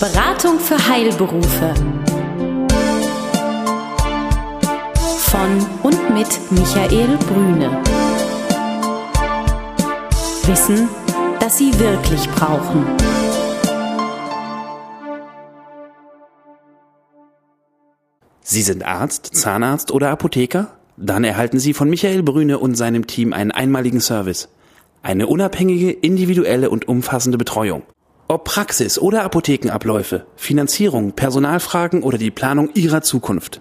Beratung für Heilberufe. Von und mit Michael Brüne. Wissen, das Sie wirklich brauchen. Sie sind Arzt, Zahnarzt oder Apotheker? Dann erhalten Sie von Michael Brüne und seinem Team einen einmaligen Service. Eine unabhängige, individuelle und umfassende Betreuung. Ob Praxis oder Apothekenabläufe, Finanzierung, Personalfragen oder die Planung Ihrer Zukunft.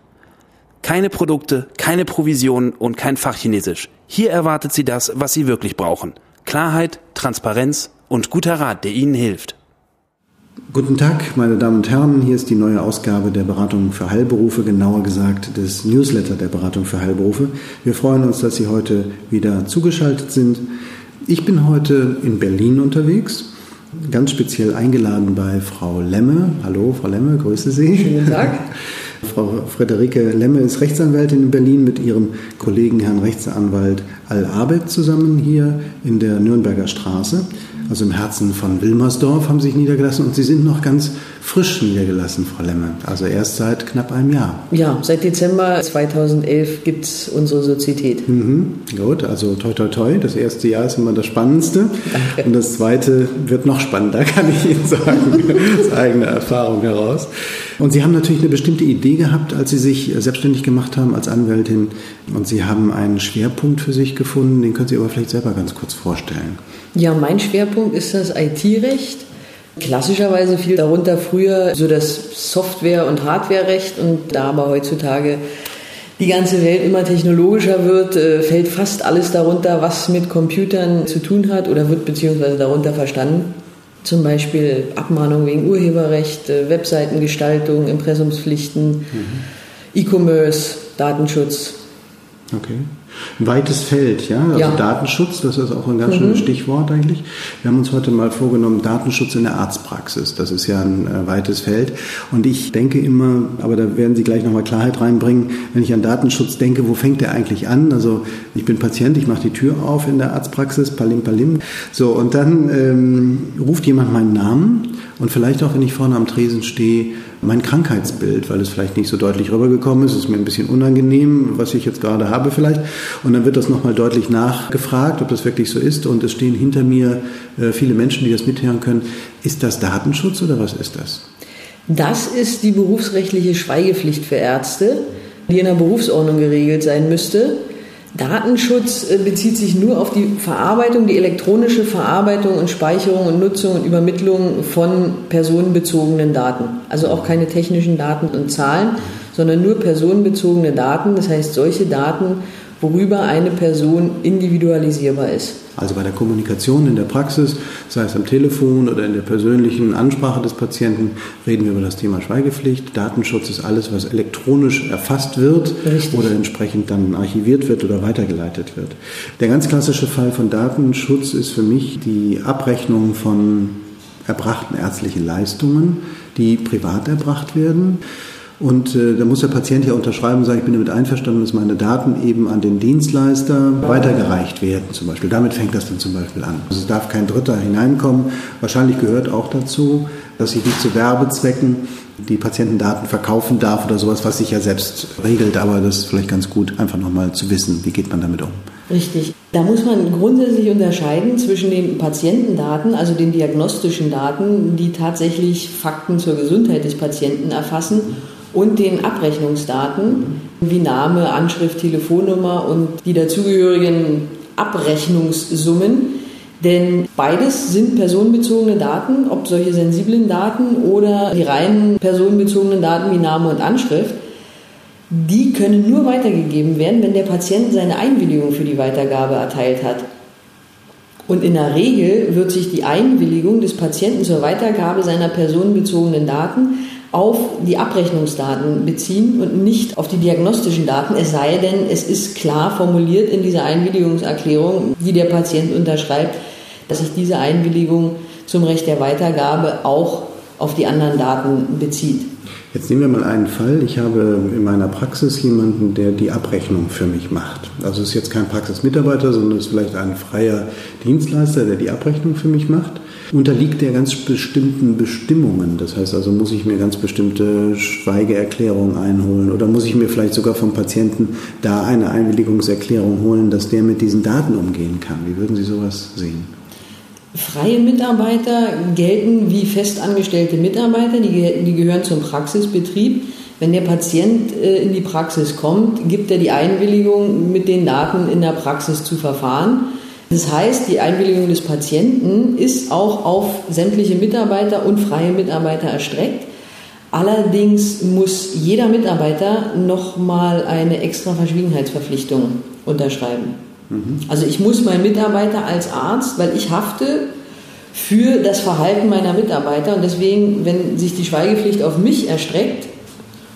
Keine Produkte, keine Provisionen und kein Fachchinesisch. Hier erwartet Sie das, was Sie wirklich brauchen. Klarheit, Transparenz und guter Rat, der Ihnen hilft. Guten Tag, meine Damen und Herren. Hier ist die neue Ausgabe der Beratung für Heilberufe, genauer gesagt des Newsletter der Beratung für Heilberufe. Wir freuen uns, dass Sie heute wieder zugeschaltet sind. Ich bin heute in Berlin unterwegs, ganz speziell eingeladen bei Frau Lemme. Hallo, Frau Lemme, grüße Sie. Schönen Tag. Frau Friederike Lemme ist Rechtsanwältin in Berlin mit ihrem Kollegen Herrn Rechtsanwalt Al-Abed zusammen hier in der Nürnberger Straße also im Herzen von Wilmersdorf, haben sich niedergelassen und Sie sind noch ganz frisch niedergelassen, Frau Lemme. Also erst seit knapp einem Jahr. Ja, seit Dezember 2011 gibt es unsere Sozietät. Mhm, gut, also toi toi toi. Das erste Jahr ist immer das Spannendste. Danke. Und das zweite wird noch spannender, kann ich Ihnen sagen, aus eigener Erfahrung heraus. Und Sie haben natürlich eine bestimmte Idee gehabt, als Sie sich selbstständig gemacht haben als Anwältin. Und Sie haben einen Schwerpunkt für sich gefunden, den können Sie aber vielleicht selber ganz kurz vorstellen. Ja, mein Schwerpunkt ist das IT-Recht. Klassischerweise fiel darunter früher so das Software- und Hardware-Recht und da aber heutzutage die ganze Welt immer technologischer wird, äh, fällt fast alles darunter, was mit Computern zu tun hat oder wird beziehungsweise darunter verstanden. Zum Beispiel Abmahnung wegen Urheberrecht, äh, Webseitengestaltung, Impressumspflichten, mhm. E-Commerce, Datenschutz. Okay. Ein weites Feld, ja. Also ja. Datenschutz, das ist auch ein ganz mhm. schönes Stichwort eigentlich. Wir haben uns heute mal vorgenommen, Datenschutz in der Arztpraxis. Das ist ja ein äh, weites Feld. Und ich denke immer, aber da werden Sie gleich nochmal Klarheit reinbringen, wenn ich an Datenschutz denke, wo fängt der eigentlich an? Also ich bin Patient, ich mache die Tür auf in der Arztpraxis, palim palim. So, und dann ähm, ruft jemand meinen Namen und vielleicht auch, wenn ich vorne am Tresen stehe, mein Krankheitsbild, weil es vielleicht nicht so deutlich rübergekommen ist. Es ist mir ein bisschen unangenehm, was ich jetzt gerade habe vielleicht. Und dann wird das nochmal deutlich nachgefragt, ob das wirklich so ist. Und es stehen hinter mir äh, viele Menschen, die das mithören können. Ist das Datenschutz oder was ist das? Das ist die berufsrechtliche Schweigepflicht für Ärzte, die in der Berufsordnung geregelt sein müsste. Datenschutz äh, bezieht sich nur auf die Verarbeitung, die elektronische Verarbeitung und Speicherung und Nutzung und Übermittlung von personenbezogenen Daten. Also auch keine technischen Daten und Zahlen, sondern nur personenbezogene Daten. Das heißt solche Daten, worüber eine Person individualisierbar ist. Also bei der Kommunikation in der Praxis, sei es am Telefon oder in der persönlichen Ansprache des Patienten, reden wir über das Thema Schweigepflicht. Datenschutz ist alles, was elektronisch erfasst wird Richtig. oder entsprechend dann archiviert wird oder weitergeleitet wird. Der ganz klassische Fall von Datenschutz ist für mich die Abrechnung von erbrachten ärztlichen Leistungen, die privat erbracht werden. Und äh, da muss der Patient ja unterschreiben und sagen, ich bin damit einverstanden, dass meine Daten eben an den Dienstleister weitergereicht werden zum Beispiel. Damit fängt das dann zum Beispiel an. Also es darf kein Dritter hineinkommen. Wahrscheinlich gehört auch dazu, dass ich nicht zu Werbezwecken die Patientendaten verkaufen darf oder sowas, was sich ja selbst regelt. Aber das ist vielleicht ganz gut, einfach nochmal zu wissen, wie geht man damit um. Richtig. Da muss man grundsätzlich unterscheiden zwischen den Patientendaten, also den diagnostischen Daten, die tatsächlich Fakten zur Gesundheit des Patienten erfassen und den Abrechnungsdaten wie Name, Anschrift, Telefonnummer und die dazugehörigen Abrechnungssummen. Denn beides sind personenbezogene Daten, ob solche sensiblen Daten oder die reinen personenbezogenen Daten wie Name und Anschrift. Die können nur weitergegeben werden, wenn der Patient seine Einwilligung für die Weitergabe erteilt hat. Und in der Regel wird sich die Einwilligung des Patienten zur Weitergabe seiner personenbezogenen Daten auf die Abrechnungsdaten beziehen und nicht auf die diagnostischen Daten, es sei denn, es ist klar formuliert in dieser Einwilligungserklärung, die der Patient unterschreibt, dass sich diese Einwilligung zum Recht der Weitergabe auch auf die anderen Daten bezieht. Jetzt nehmen wir mal einen Fall. Ich habe in meiner Praxis jemanden, der die Abrechnung für mich macht. Also es ist jetzt kein Praxismitarbeiter, sondern es ist vielleicht ein freier Dienstleister, der die Abrechnung für mich macht. Unterliegt der ganz bestimmten Bestimmungen. Das heißt also, muss ich mir ganz bestimmte Schweigeerklärungen einholen oder muss ich mir vielleicht sogar vom Patienten da eine Einwilligungserklärung holen, dass der mit diesen Daten umgehen kann. Wie würden Sie sowas sehen? Freie Mitarbeiter gelten wie festangestellte Mitarbeiter, die, die gehören zum Praxisbetrieb. Wenn der Patient äh, in die Praxis kommt, gibt er die Einwilligung, mit den Daten in der Praxis zu verfahren. Das heißt, die Einwilligung des Patienten ist auch auf sämtliche Mitarbeiter und freie Mitarbeiter erstreckt. Allerdings muss jeder Mitarbeiter nochmal eine extra Verschwiegenheitsverpflichtung unterschreiben. Mhm. Also ich muss meinen Mitarbeiter als Arzt, weil ich hafte für das Verhalten meiner Mitarbeiter und deswegen, wenn sich die Schweigepflicht auf mich erstreckt,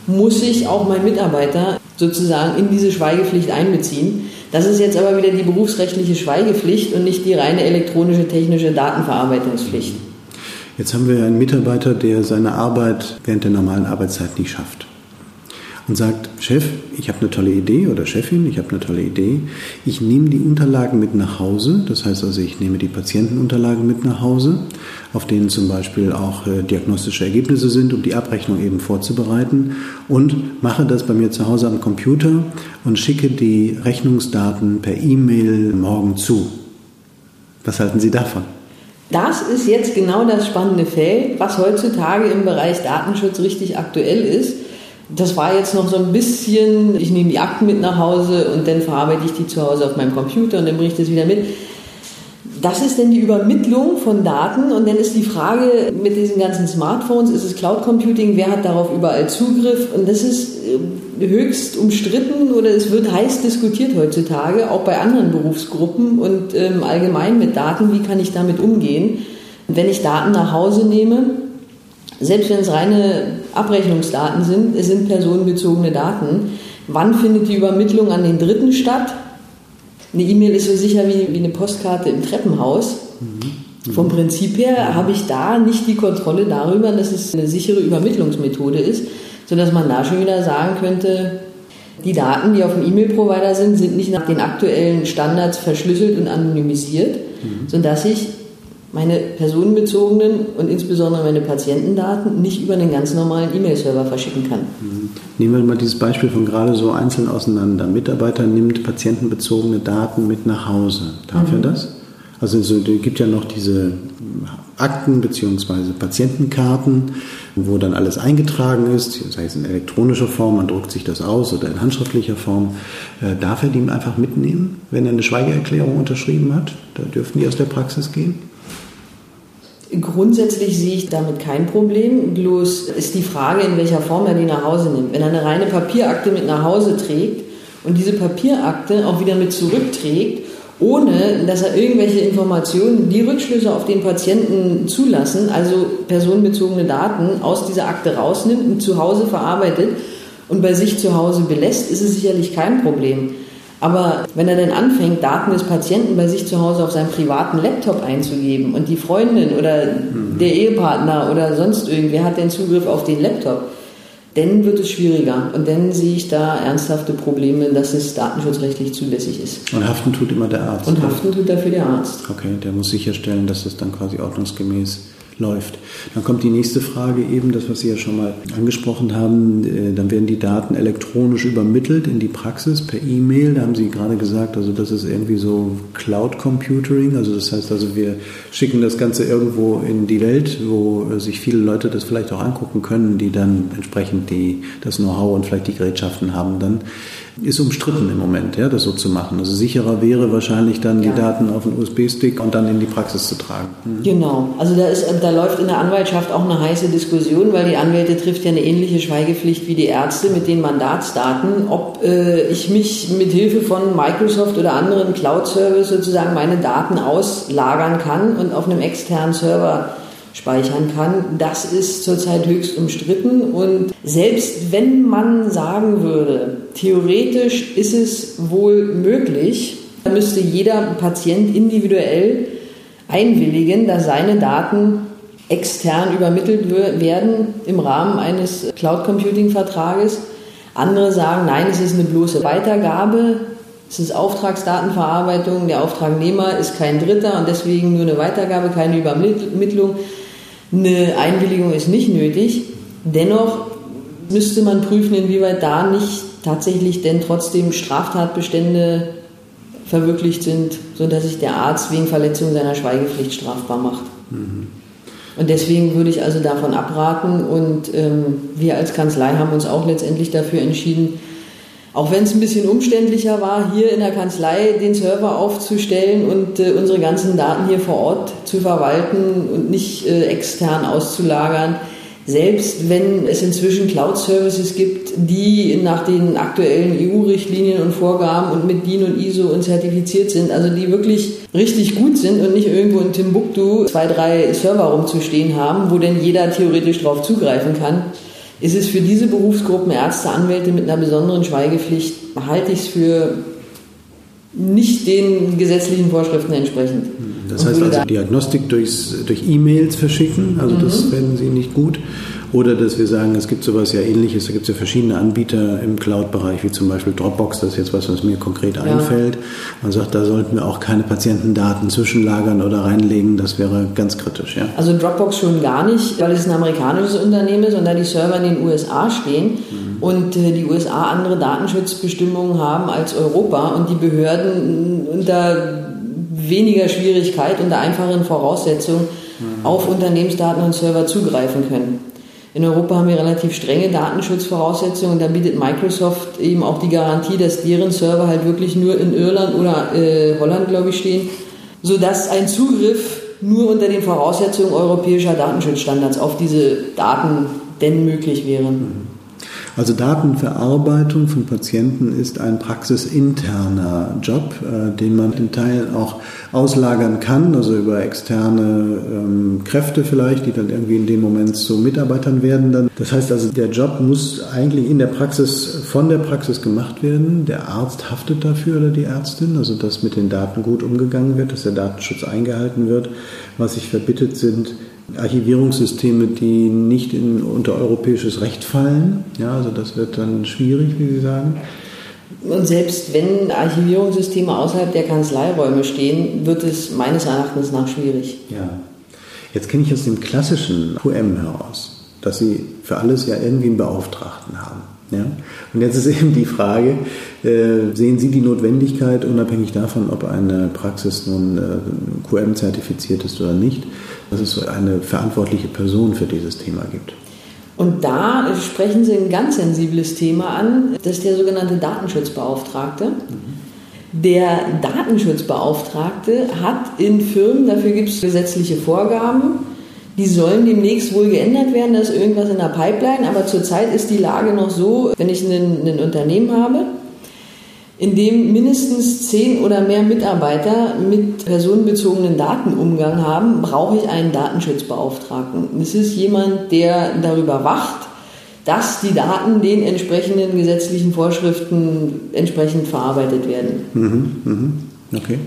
muss ich auch meinen Mitarbeiter sozusagen in diese Schweigepflicht einbeziehen. Das ist jetzt aber wieder die berufsrechtliche Schweigepflicht und nicht die reine elektronische technische Datenverarbeitungspflicht. Jetzt haben wir einen Mitarbeiter, der seine Arbeit während der normalen Arbeitszeit nicht schafft und sagt, Chef, ich habe eine tolle Idee oder Chefin, ich habe eine tolle Idee. Ich nehme die Unterlagen mit nach Hause. Das heißt also, ich nehme die Patientenunterlagen mit nach Hause, auf denen zum Beispiel auch äh, diagnostische Ergebnisse sind, um die Abrechnung eben vorzubereiten und mache das bei mir zu Hause am Computer und schicke die Rechnungsdaten per E-Mail morgen zu. Was halten Sie davon? Das ist jetzt genau das spannende Feld, was heutzutage im Bereich Datenschutz richtig aktuell ist. Das war jetzt noch so ein bisschen, ich nehme die Akten mit nach Hause und dann verarbeite ich die zu Hause auf meinem Computer und dann bringe ich das wieder mit. Das ist denn die Übermittlung von Daten und dann ist die Frage mit diesen ganzen Smartphones, ist es Cloud Computing, wer hat darauf überall Zugriff und das ist äh, höchst umstritten oder es wird heiß diskutiert heutzutage, auch bei anderen Berufsgruppen und ähm, allgemein mit Daten, wie kann ich damit umgehen. Wenn ich Daten nach Hause nehme, selbst wenn es reine Abrechnungsdaten sind, es sind personenbezogene Daten. Wann findet die Übermittlung an den Dritten statt? Eine E-Mail ist so sicher wie, wie eine Postkarte im Treppenhaus. Mhm. Vom Prinzip her habe ich da nicht die Kontrolle darüber, dass es eine sichere Übermittlungsmethode ist, sodass man da schon wieder sagen könnte, die Daten, die auf dem E-Mail-Provider sind, sind nicht nach den aktuellen Standards verschlüsselt und anonymisiert, mhm. sodass ich meine personenbezogenen und insbesondere meine Patientendaten nicht über einen ganz normalen E-Mail-Server verschicken kann. Mhm. Nehmen wir mal dieses Beispiel von gerade so einzeln auseinander. Mitarbeiter nimmt patientenbezogene Daten mit nach Hause. Darf mhm. er das? Also es gibt ja noch diese Akten bzw. Patientenkarten, wo dann alles eingetragen ist, sei es in elektronischer Form, man druckt sich das aus oder in handschriftlicher Form. Äh, darf er die einfach mitnehmen, wenn er eine Schweigeerklärung unterschrieben hat? Da dürfen die aus der Praxis gehen? Grundsätzlich sehe ich damit kein Problem. Bloß ist die Frage, in welcher Form er die nach Hause nimmt. Wenn er eine reine Papierakte mit nach Hause trägt und diese Papierakte auch wieder mit zurückträgt, ohne dass er irgendwelche Informationen, die Rückschlüsse auf den Patienten zulassen, also personenbezogene Daten aus dieser Akte rausnimmt und zu Hause verarbeitet und bei sich zu Hause belässt, ist es sicherlich kein Problem. Aber wenn er dann anfängt, Daten des Patienten bei sich zu Hause auf seinem privaten Laptop einzugeben und die Freundin oder mhm. der Ehepartner oder sonst irgendwer hat den Zugriff auf den Laptop, dann wird es schwieriger. Und dann sehe ich da ernsthafte Probleme, dass es datenschutzrechtlich zulässig ist. Und haften tut immer der Arzt. Und haften tut dafür der Arzt. Okay, der muss sicherstellen, dass es dann quasi ordnungsgemäß läuft. Dann kommt die nächste Frage eben, das, was Sie ja schon mal angesprochen haben, äh, dann werden die Daten elektronisch übermittelt in die Praxis per E-Mail. Da haben Sie gerade gesagt, also das ist irgendwie so Cloud Computing, also das heißt also wir schicken das Ganze irgendwo in die Welt, wo äh, sich viele Leute das vielleicht auch angucken können, die dann entsprechend die, das Know-how und vielleicht die Gerätschaften haben dann ist umstritten im Moment, ja, das so zu machen. Also sicherer wäre wahrscheinlich dann ja. die Daten auf einen USB-Stick und dann in die Praxis zu tragen. Mhm. Genau. Also da, ist, da läuft in der Anwaltschaft auch eine heiße Diskussion, weil die Anwälte trifft ja eine ähnliche Schweigepflicht wie die Ärzte mit den Mandatsdaten, ob äh, ich mich mit Hilfe von Microsoft oder anderen Cloud-Service sozusagen meine Daten auslagern kann und auf einem externen Server speichern kann. Das ist zurzeit höchst umstritten und selbst wenn man sagen würde, theoretisch ist es wohl möglich, dann müsste jeder Patient individuell einwilligen, dass seine Daten extern übermittelt werden im Rahmen eines Cloud Computing Vertrages. Andere sagen, nein, es ist eine bloße Weitergabe Es ist Auftragsdatenverarbeitung, der Auftragnehmer ist kein Dritter und deswegen nur eine Weitergabe, keine Übermittlung. Eine Einwilligung ist nicht nötig. Dennoch müsste man prüfen, inwieweit da nicht tatsächlich denn trotzdem Straftatbestände verwirklicht sind, sodass sich der Arzt wegen Verletzung seiner Schweigepflicht strafbar macht. Mhm. Und deswegen würde ich also davon abraten und ähm, wir als Kanzlei haben uns auch letztendlich dafür entschieden, auch wenn es ein bisschen umständlicher war, hier in der Kanzlei den Server aufzustellen und äh, unsere ganzen Daten hier vor Ort zu verwalten und nicht äh, extern auszulagern, selbst wenn es inzwischen Cloud-Services gibt, die nach den aktuellen EU-Richtlinien und Vorgaben und mit DIN und ISO und zertifiziert sind, also die wirklich richtig gut sind und nicht irgendwo in Timbuktu zwei, drei Server rumzustehen haben, wo denn jeder theoretisch drauf zugreifen kann, ist es für diese Berufsgruppen Ärzte, Anwälte mit einer besonderen Schweigepflicht, halte ich es für nicht den gesetzlichen Vorschriften entsprechend. Das heißt also Diagnostik durchs, durch E-Mails verschicken, also mhm. das fänden Sie nicht gut. Oder dass wir sagen, es gibt sowas ja ähnliches, da gibt es ja verschiedene Anbieter im Cloud-Bereich, wie zum Beispiel Dropbox, das ist jetzt was, was mir konkret ja. einfällt. Man sagt, da sollten wir auch keine Patientendaten zwischenlagern oder reinlegen, das wäre ganz kritisch. Ja? Also Dropbox schon gar nicht, weil es ein amerikanisches Unternehmen ist und da die Server in den USA stehen mhm. und äh, die USA andere Datenschutzbestimmungen haben als Europa und die Behörden unter weniger Schwierigkeit, unter einfachen Voraussetzungen mhm. auf Unternehmensdaten und Server zugreifen können. In Europa haben wir relativ strenge Datenschutzvoraussetzungen und da bietet Microsoft eben auch die Garantie, dass deren Server halt wirklich nur in Irland oder äh, Holland, glaube ich, stehen, sodass ein Zugriff nur unter den Voraussetzungen europäischer Datenschutzstandards auf diese Daten denn möglich wäre. Also Datenverarbeitung von Patienten ist ein praxisinterner Job, äh, den man in Teilen auch auslagern kann, also über externe ähm, Kräfte vielleicht, die dann irgendwie in dem Moment zu Mitarbeitern werden. Dann. Das heißt also, der Job muss eigentlich in der Praxis, von der Praxis gemacht werden. Der Arzt haftet dafür oder die Ärztin, also dass mit den Daten gut umgegangen wird, dass der Datenschutz eingehalten wird. Was sich verbittet sind, Archivierungssysteme, die nicht in, unter europäisches Recht fallen. Ja, also das wird dann schwierig, wie Sie sagen. Und selbst wenn Archivierungssysteme außerhalb der Kanzleiräume stehen, wird es meines Erachtens nach schwierig. Ja. Jetzt kenne ich aus dem klassischen QM heraus, dass Sie für alles ja irgendwie einen Beauftragten haben. Ja? Und jetzt ist eben die Frage, äh, sehen Sie die Notwendigkeit, unabhängig davon, ob eine Praxis nun äh, QM-zertifiziert ist oder nicht, dass es eine verantwortliche Person für dieses Thema gibt? Und da sprechen Sie ein ganz sensibles Thema an, das ist der sogenannte Datenschutzbeauftragte. Der Datenschutzbeauftragte hat in Firmen, dafür gibt es gesetzliche Vorgaben, die sollen demnächst wohl geändert werden, da ist irgendwas in der Pipeline, aber zurzeit ist die Lage noch so, wenn ich ein, Unternehmen habe, in dem mindestens zehn oder mehr Mitarbeiter mit personenbezogenen Daten Umgang haben, brauche ich einen Datenschutzbeauftragten. Das ist jemand, der darüber wacht, dass die Daten den entsprechenden gesetzlichen Vorschriften entsprechend verarbeitet werden. Mhm, mhm. Okay.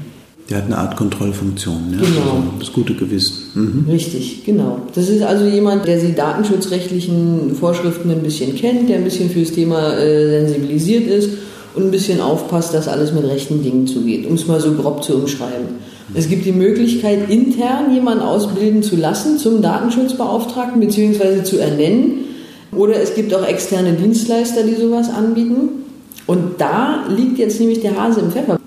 Der hat eine Art Kontrollfunktion, ja? genau. Also das gute Gewissen. Mhm. Richtig, genau. Das ist also jemand, der die datenschutzrechtlichen Vorschriften ein bisschen kennt, der ein bisschen fürs Thema äh, sensibilisiert ist und ein bisschen aufpasst, dass alles mit rechten Dingen zugeht, um es mal so grob zu umschreiben. Es gibt die Möglichkeit, intern jemanden ausbilden zu lassen zum Datenschutzbeauftragten bzw. zu ernennen. Oder es gibt auch externe Dienstleister, die sowas anbieten. Und da liegt jetzt nämlich der Hase im Pfeffer.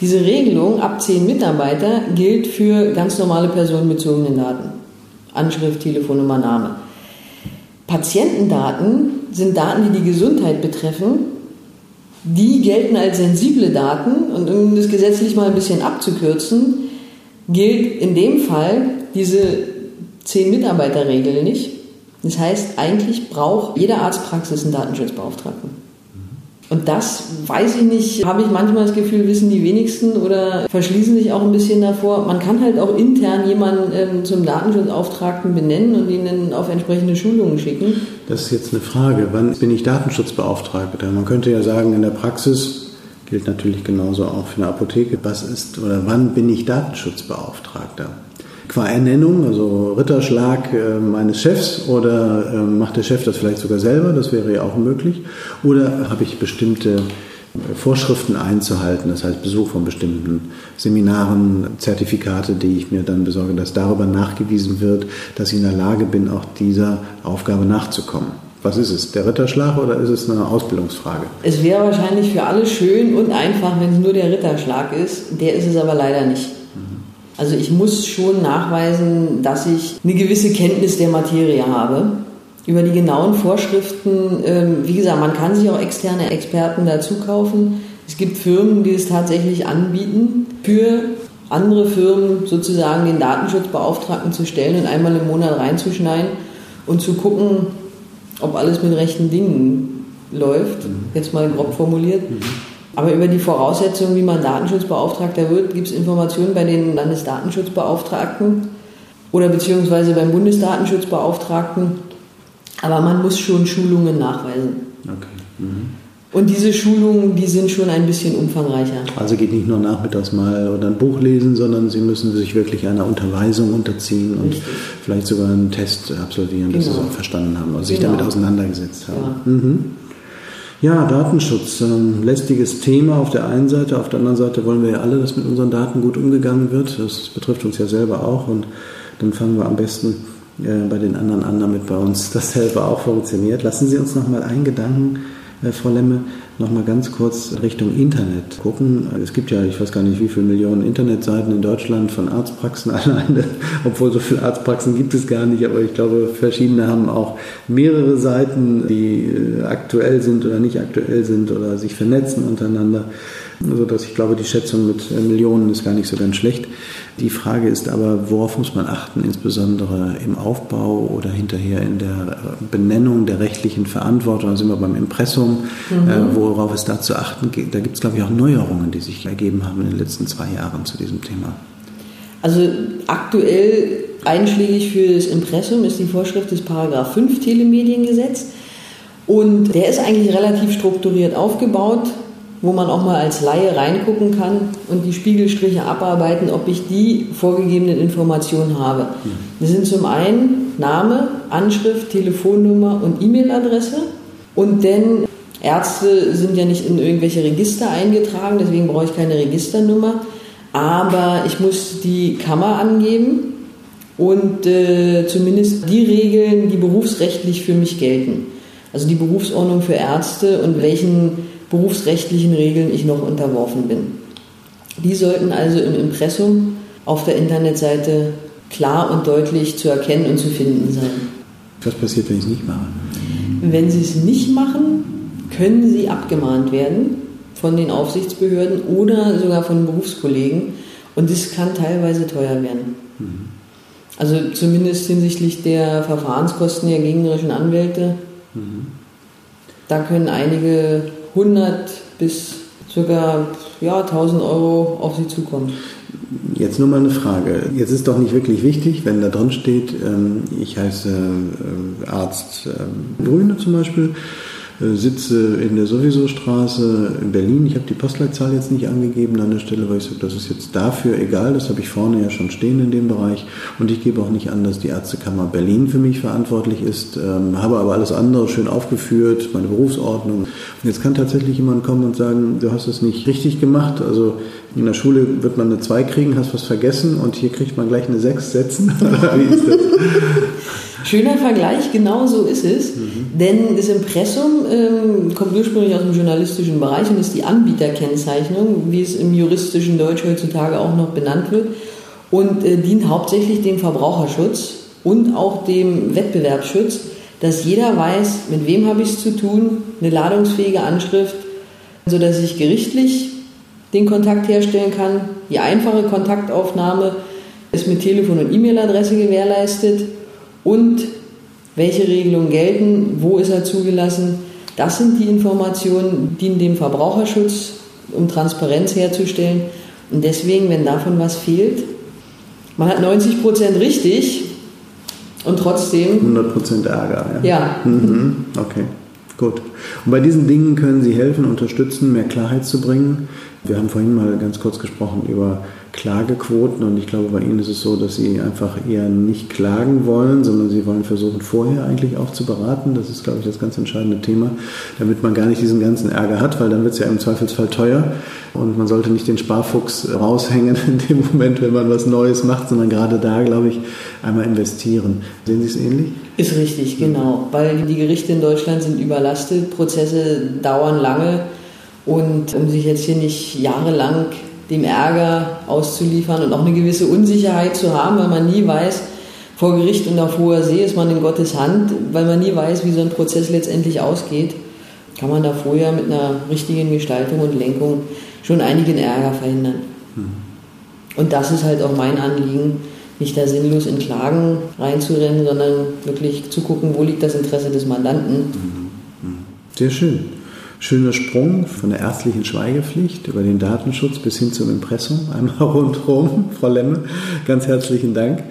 Diese Regelung ab zehn Mitarbeiter gilt für ganz normale personenbezogene Daten. Anschrift, Telefonnummer, Name. Patientendaten sind Daten, die die Gesundheit betreffen die gelten als sensible Daten und um das gesetzlich mal ein bisschen abzukürzen, gilt in dem Fall diese 10-Mitarbeiter-Regel nicht. Das heißt, eigentlich braucht jede Arztpraxis einen Datenschutzbeauftragten. Und das weiß ich nicht, habe ich manchmal das Gefühl, wissen die wenigsten oder verschließen sich auch ein bisschen davor. Man kann halt auch intern jemanden ähm, zum Datenschutzauftragten benennen und ihn dann auf entsprechende Schulungen schicken. Das ist jetzt eine Frage. Wann bin ich Datenschutzbeauftragter? Man könnte ja sagen, in der Praxis gilt natürlich genauso auch für eine Apotheke. Was ist oder wann bin ich Datenschutzbeauftragter? Qua Ernennung, also Ritterschlag äh, meines Chefs oder äh, macht der Chef das vielleicht sogar selber, das wäre ja auch möglich. Oder habe ich bestimmte Vorschriften einzuhalten, das heißt Besuch von bestimmten Seminaren, Zertifikate, die ich mir dann besorge, dass darüber nachgewiesen wird, dass ich in der Lage bin, auch dieser Aufgabe nachzukommen. Was ist es, der Ritterschlag oder ist es eine Ausbildungsfrage? Es wäre wahrscheinlich für alle schön und einfach, wenn es nur der Ritterschlag ist. Der ist es aber leider nicht. Also ich muss schon nachweisen, dass ich eine gewisse Kenntnis der Materie habe. Über die genauen Vorschriften, ähm, wie gesagt, man kann sich auch externe Experten dazu kaufen. Es gibt Firmen, die es tatsächlich anbieten, für andere Firmen sozusagen den Datenschutzbeauftragten zu stellen und einmal im Monat reinzuschneiden und zu gucken, ob alles mit rechten Dingen läuft. Mhm. Jetzt mal grob formuliert. Aber über die Voraussetzungen, wie man Datenschutzbeauftragter wird, gibt es Informationen bei den Landesdatenschutzbeauftragten oder beziehungsweise beim Bundesdatenschutzbeauftragten. Aber man muss schon Schulungen nachweisen. Okay. Mhm. Und diese Schulungen, die sind schon ein bisschen umfangreicher. Also geht nicht nur nachmittags mal oder ein Buch lesen, sondern Sie müssen sich wirklich einer Unterweisung unterziehen und Richtig. vielleicht sogar einen Test absolvieren, genau. dass Sie es auch verstanden haben sich genau. damit auseinandergesetzt haben. Ja. Mhm. Ja, Datenschutz, ähm, lästiges Thema auf der einen Seite, auf der anderen Seite wollen wir ja alle, dass mit unseren Daten gut umgegangen wird. Das betrifft uns ja selber auch und dann fangen wir am besten äh, bei den anderen an, damit bei uns dasselbe auch funktioniert. Lassen Sie uns noch mal einen Gedanken, äh, Frau Lemme, noch mal ganz kurz Richtung Internet gucken. Es gibt ja, ich weiß gar nicht, wie viele Millionen Internetseiten in Deutschland von Arztpraxen alleine, obwohl so viele Arztpraxen gibt es gar nicht, aber ich glaube, verschiedene haben auch mehrere Seiten, die äh, aktuell sind oder nicht aktuell sind oder sich vernetzen untereinander sodass ich glaube, die Schätzung mit äh, Millionen ist gar nicht so ganz schlecht. Die Frage ist aber, worauf muss man achten, insbesondere im Aufbau oder hinterher in der Benennung der rechtlichen Verantwortung. Da sind wir beim Impressum, mhm. äh, worauf es da zu achten geht. Da gibt es, glaube ich, auch Neuerungen, die sich ergeben haben in den letzten zwei Jahren zu diesem Thema. Also aktuell einschlägig für das Impressum ist die Vorschrift des Paragraph 5 Telemediengesetz. Und der ist eigentlich relativ strukturiert aufgebaut wo man auch mal als Laie reingucken kann und die Spiegelstriche abarbeiten, ob ich die vorgegebenen Informationen habe. Das sind zum einen Name, Anschrift, Telefonnummer und E-Mail-Adresse. Und denn Ärzte sind ja nicht in irgendwelche Register eingetragen, deswegen brauche ich keine Registernummer. Aber ich muss die Kammer angeben und äh, zumindest die Regeln, die berufsrechtlich für mich gelten. Also die Berufsordnung für Ärzte und welchen berufsrechtlichen Regeln ich noch unterworfen bin. Die sollten also im Impressum auf der Internetseite klar und deutlich zu erkennen und zu finden sein. Was passiert, wenn ich es nicht mache? Wenn Sie es nicht machen, können Sie abgemahnt werden von den Aufsichtsbehörden oder sogar von Berufskollegen und das kann teilweise teuer werden. Mhm. Also zumindest hinsichtlich der Verfahrenskosten der gegnerischen Anwälte. Mhm. Da können einige 100 bis sogar ja, 1000 Euro auf Sie zukommen. Jetzt nur mal eine Frage. Jetzt ist doch nicht wirklich wichtig, wenn da drin steht, ähm, ich heiße äh, Arzt ähm, Grüne zum Beispiel sitze in der Sowieso-Straße in Berlin. Ich habe die Postleitzahl jetzt nicht angegeben an der Stelle, weil ich sage, das ist jetzt dafür egal. Das habe ich vorne ja schon stehen in dem Bereich. Und ich gebe auch nicht an, dass die Ärztekammer Berlin für mich verantwortlich ist. Ähm, habe aber alles andere schön aufgeführt, meine Berufsordnung. Und jetzt kann tatsächlich jemand kommen und sagen, du hast es nicht richtig gemacht. Also in der Schule wird man eine 2 kriegen, hast was vergessen und hier kriegt man gleich eine 6 setzen. Wie ist das? Schöner Vergleich, genau so ist es. Mhm. Denn das Impressum ähm, kommt ursprünglich aus dem journalistischen Bereich und ist die Anbieterkennzeichnung, wie es im juristischen Deutsch heutzutage auch noch benannt wird, und äh, dient hauptsächlich dem Verbraucherschutz und auch dem Wettbewerbsschutz, dass jeder weiß, mit wem habe ich es zu tun, eine ladungsfähige Anschrift, sodass ich gerichtlich den Kontakt herstellen kann. Die einfache Kontaktaufnahme ist mit Telefon und E-Mail-Adresse gewährleistet und welche Regelungen gelten, wo ist er zugelassen. Das sind die Informationen, die dem Verbraucherschutz, um Transparenz herzustellen. Und deswegen, wenn davon was fehlt, man hat 90 Prozent richtig und trotzdem. 100 Prozent Ärger, ja. Ja. Mhm. Okay, gut. Und bei diesen Dingen können Sie helfen, unterstützen, mehr Klarheit zu bringen. Wir haben vorhin mal ganz kurz gesprochen über Klagequoten und ich glaube, bei Ihnen ist es so, dass Sie einfach eher nicht klagen wollen, sondern Sie wollen versuchen, vorher eigentlich auch zu beraten. Das ist, glaube ich, das ganz entscheidende Thema, damit man gar nicht diesen ganzen Ärger hat, weil dann wird es ja im Zweifelsfall teuer und man sollte nicht den Sparfuchs raushängen in dem Moment, wenn man was Neues macht, sondern gerade da, glaube ich, einmal investieren. Sehen Sie es ähnlich? Ist richtig, genau, weil die Gerichte in Deutschland sind überlastet, Prozesse dauern lange und um sich jetzt hier nicht jahrelang dem Ärger auszuliefern und auch eine gewisse Unsicherheit zu haben, weil man nie weiß, vor Gericht und auf hoher See ist man in Gottes Hand, weil man nie weiß, wie so ein Prozess letztendlich ausgeht, kann man da vorher mit einer richtigen Gestaltung und Lenkung schon einigen Ärger verhindern. Mhm. Und das ist halt auch mein Anliegen, nicht da sinnlos in Klagen reinzurennen, sondern wirklich zu gucken, wo liegt das Interesse des Mandanten. Mhm. Mhm. Sehr schön. Schöner Sprung von der ärztlichen Schweigepflicht über den Datenschutz bis hin zum Impressum. Einmal rundherum, Frau Lemme. Ganz herzlichen Dank.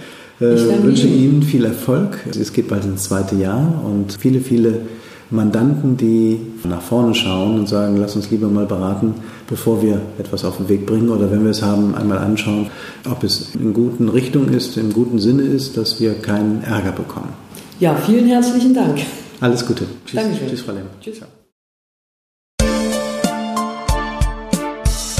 Äh, ich wünsche Ihnen viel Erfolg. Es geht bald ins zweite Jahr und viele, viele Mandanten, die nach vorne schauen und sagen, lass uns lieber mal beraten, bevor wir etwas auf den Weg bringen oder wenn wir es haben, einmal anschauen, ob es in guten Richtung ist, im guten Sinne ist, dass wir keinen Ärger bekommen. Ja, vielen herzlichen Dank. Alles Gute. Tschüss. Dankeschön. Tschüss, Frau Lemme. Tschüss.